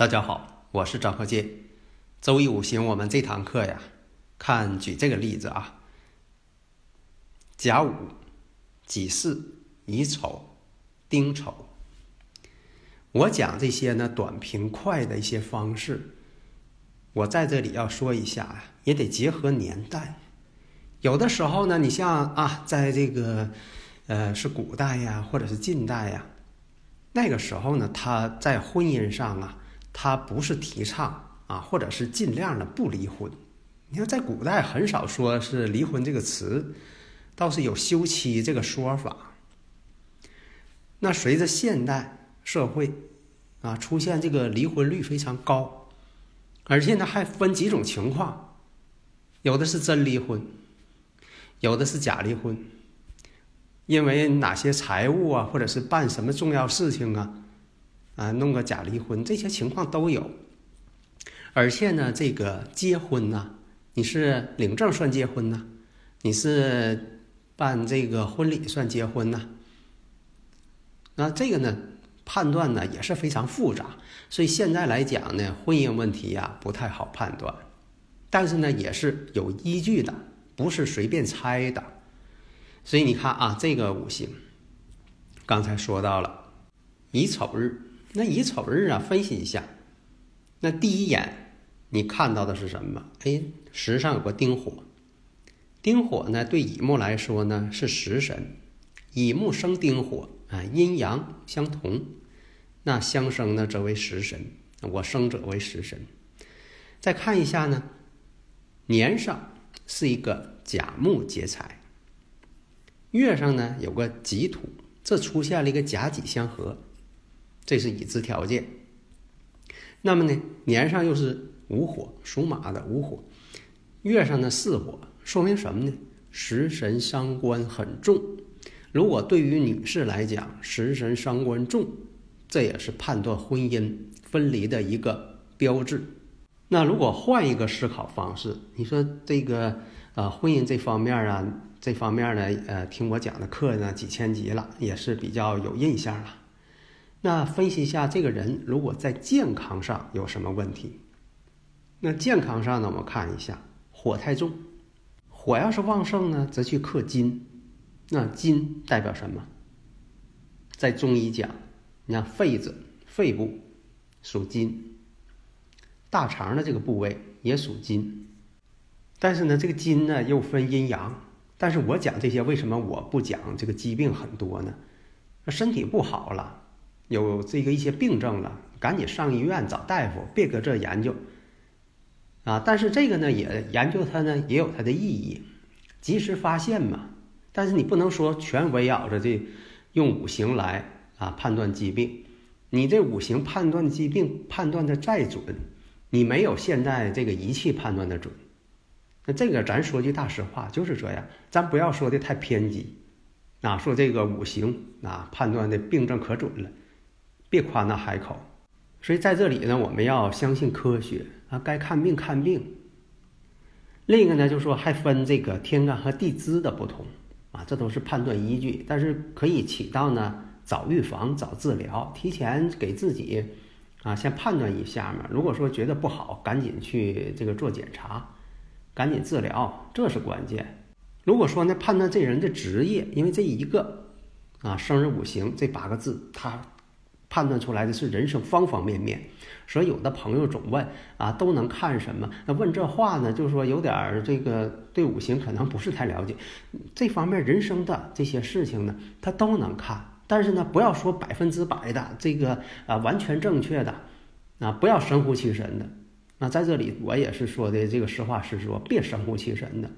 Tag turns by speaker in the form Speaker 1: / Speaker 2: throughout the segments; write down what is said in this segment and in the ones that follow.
Speaker 1: 大家好，我是张鹤剑。周易五行，我们这堂课呀，看举这个例子啊：甲午、己巳、乙丑、丁丑。我讲这些呢，短平快的一些方式，我在这里要说一下啊，也得结合年代。有的时候呢，你像啊，在这个呃是古代呀，或者是近代呀，那个时候呢，他在婚姻上啊。他不是提倡啊，或者是尽量的不离婚。你看，在古代很少说是离婚这个词，倒是有休妻这个说法。那随着现代社会啊出现，这个离婚率非常高，而且呢还分几种情况，有的是真离婚，有的是假离婚，因为哪些财物啊，或者是办什么重要事情啊。啊，弄个假离婚，这些情况都有。而且呢，这个结婚呢，你是领证算结婚呢，你是办这个婚礼算结婚呢？那这个呢，判断呢也是非常复杂。所以现在来讲呢，婚姻问题呀不太好判断，但是呢也是有依据的，不是随便猜的。所以你看啊，这个五行，刚才说到了乙丑日。那乙丑日啊，分析一下，那第一眼你看到的是什么？哎，时上有个丁火，丁火呢对乙木来说呢是食神，乙木生丁火啊，阴阳相同，那相生呢则为食神，我生者为食神。再看一下呢，年上是一个甲木劫财，月上呢有个己土，这出现了一个甲己相合。这是已知条件。那么呢，年上又是午火，属马的午火，月上呢巳火，说明什么呢？食神伤官很重。如果对于女士来讲，食神伤官重，这也是判断婚姻分离的一个标志。那如果换一个思考方式，你说这个呃婚姻这方面啊，这方面呢，呃，听我讲的课呢几千集了，也是比较有印象了。那分析一下这个人，如果在健康上有什么问题？那健康上呢，我们看一下火太重，火要是旺盛呢，则去克金。那金代表什么？在中医讲，你看肺子、肺部属金，大肠的这个部位也属金。但是呢，这个金呢又分阴阳。但是我讲这些，为什么我不讲这个疾病很多呢？那身体不好了。有这个一些病症了，赶紧上医院找大夫，别搁这研究啊！但是这个呢，也研究它呢，也有它的意义，及时发现嘛。但是你不能说全围绕着这用五行来啊判断疾病，你这五行判断疾病判断的再准，你没有现在这个仪器判断的准。那这个咱说句大实话，就是这样，咱不要说的太偏激啊，说这个五行啊判断的病症可准了。别夸那海口，所以在这里呢，我们要相信科学啊，该看病看病。另一个呢，就是说还分这个天干和地支的不同啊，这都是判断依据，但是可以起到呢早预防、早治疗，提前给自己啊先判断一下嘛。如果说觉得不好，赶紧去这个做检查，赶紧治疗，这是关键。如果说呢判断这人的职业，因为这一个啊生日五行这八个字，他。判断出来的是人生方方面面，所以有的朋友总问啊，都能看什么？那问这话呢，就是说有点儿这个对五行可能不是太了解，这方面人生的这些事情呢，他都能看。但是呢，不要说百分之百的这个啊完全正确的，啊不要神乎其神的，那在这里我也是说的这个实话实说，别神乎其神的。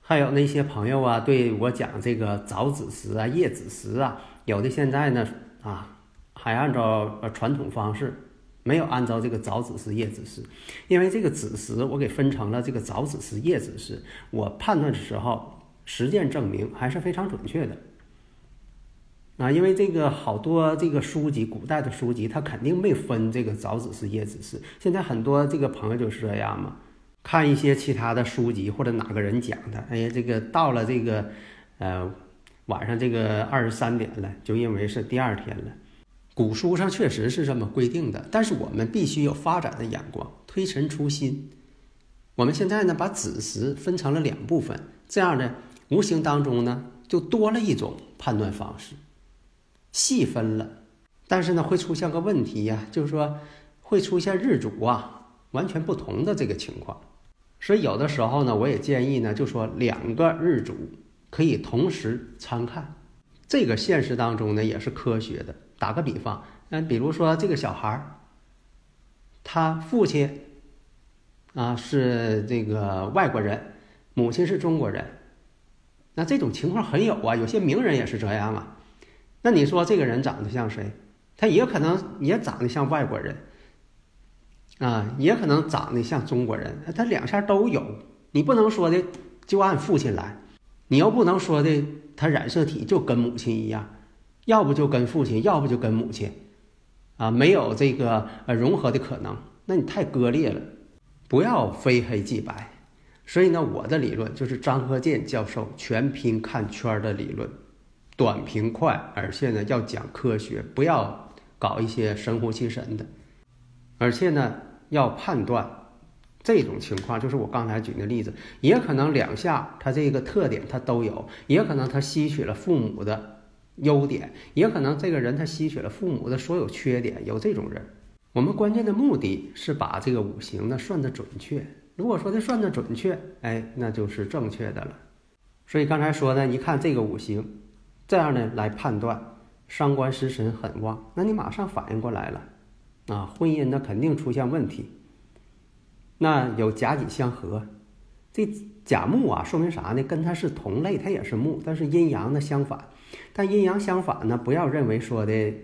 Speaker 1: 还有那些朋友啊，对我讲这个早子时啊、夜子时啊，有的现在呢啊，还按照呃传统方式，没有按照这个早子时、夜子时，因为这个子时我给分成了这个早子时、夜子时，我判断的时候，实践证明还是非常准确的。啊，因为这个好多这个书籍，古代的书籍，它肯定没分这个早子时、夜子时。现在很多这个朋友就是这样嘛，看一些其他的书籍或者哪个人讲的，哎呀，这个到了这个，呃，晚上这个二十三点了，就认为是第二天了。古书上确实是这么规定的，但是我们必须有发展的眼光，推陈出新。我们现在呢，把子时分成了两部分，这样呢，无形当中呢，就多了一种判断方式。细分了，但是呢，会出现个问题呀，就是说会出现日主啊完全不同的这个情况，所以有的时候呢，我也建议呢，就说两个日主可以同时参看，这个现实当中呢也是科学的。打个比方，那比如说这个小孩儿，他父亲啊是这个外国人，母亲是中国人，那这种情况很有啊，有些名人也是这样啊。那你说这个人长得像谁？他也可能也长得像外国人，啊，也可能长得像中国人，他两下都有。你不能说的就按父亲来，你又不能说的他染色体就跟母亲一样，要不就跟父亲，要不就跟母亲，啊，没有这个呃融合的可能，那你太割裂了。不要非黑即白。所以呢，我的理论就是张和建教授全拼看圈的理论。短平快，而且呢要讲科学，不要搞一些神乎其神的，而且呢要判断这种情况，就是我刚才举的例子，也可能两下他这个特点他都有，也可能他吸取了父母的优点，也可能这个人他吸取了父母的所有缺点，有这种人。我们关键的目的是把这个五行呢算得准确，如果说他算得准确，哎，那就是正确的了。所以刚才说呢，你看这个五行。这样呢，来判断伤官食神很旺，那你马上反应过来了，啊，婚姻呢肯定出现问题。那有甲己相合，这甲木啊，说明啥呢？跟它是同类，它也是木，但是阴阳呢相反。但阴阳相反呢，不要认为说的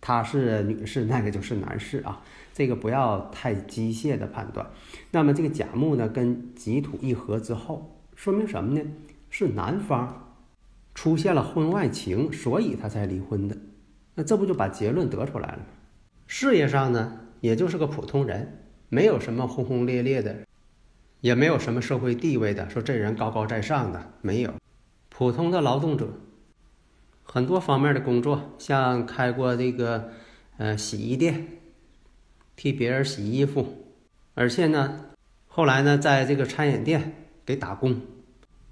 Speaker 1: 他是女士，那个就是男士啊，这个不要太机械的判断。那么这个甲木呢，跟己土一合之后，说明什么呢？是男方。出现了婚外情，所以他才离婚的，那这不就把结论得出来了吗？事业上呢，也就是个普通人，没有什么轰轰烈烈的，也没有什么社会地位的，说这人高高在上的没有，普通的劳动者，很多方面的工作，像开过这个呃洗衣店，替别人洗衣服，而且呢，后来呢，在这个餐饮店给打工，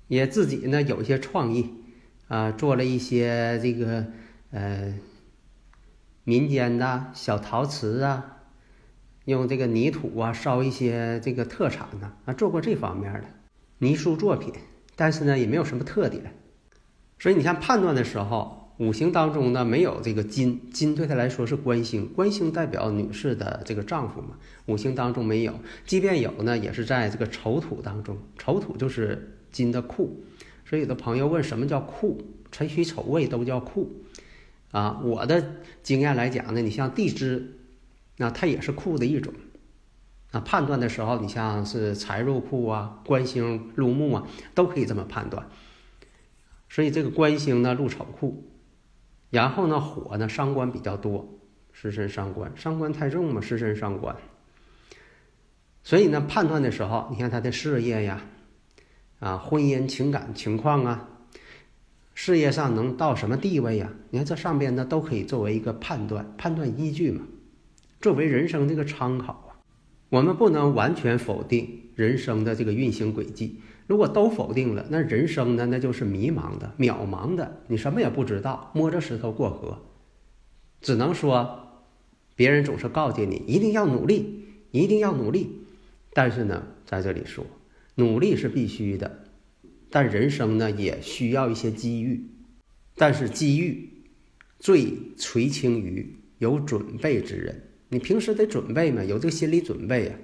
Speaker 1: 也自己呢有一些创意。啊，做了一些这个呃民间的小陶瓷啊，用这个泥土啊烧一些这个特产呢啊，做过这方面的泥塑作品，但是呢也没有什么特点，所以你看判断的时候，五行当中呢没有这个金，金对他来说是官星，官星代表女士的这个丈夫嘛，五行当中没有，即便有呢，也是在这个丑土当中，丑土就是金的库。所以有的朋友问什么叫库？辰戌丑未都叫库啊。我的经验来讲呢，你像地支，那它也是库的一种。啊，判断的时候，你像是财入库啊，官星入木啊，都可以这么判断。所以这个官星呢入丑库，然后呢火呢伤官比较多，食神伤官，伤官太重嘛，食神伤官。所以呢判断的时候，你看他的事业呀。啊，婚姻情感情况啊，事业上能到什么地位呀？你看这上边呢，都可以作为一个判断、判断依据嘛，作为人生这个参考啊。我们不能完全否定人生的这个运行轨迹。如果都否定了，那人生呢，那就是迷茫的、渺茫的，你什么也不知道，摸着石头过河。只能说，别人总是告诫你一定要努力，一定要努力。但是呢，在这里说。努力是必须的，但人生呢也需要一些机遇，但是机遇最垂青于有准备之人。你平时得准备嘛，有这个心理准备啊。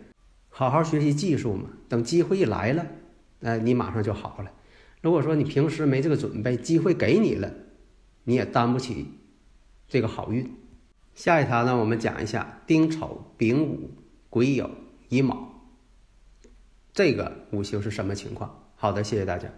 Speaker 1: 好好学习技术嘛，等机会一来了，哎，你马上就好了。如果说你平时没这个准备，机会给你了，你也担不起这个好运。下一堂呢，我们讲一下丁丑、丙午、癸酉、乙卯这个五行是什么情况。好的，谢谢大家。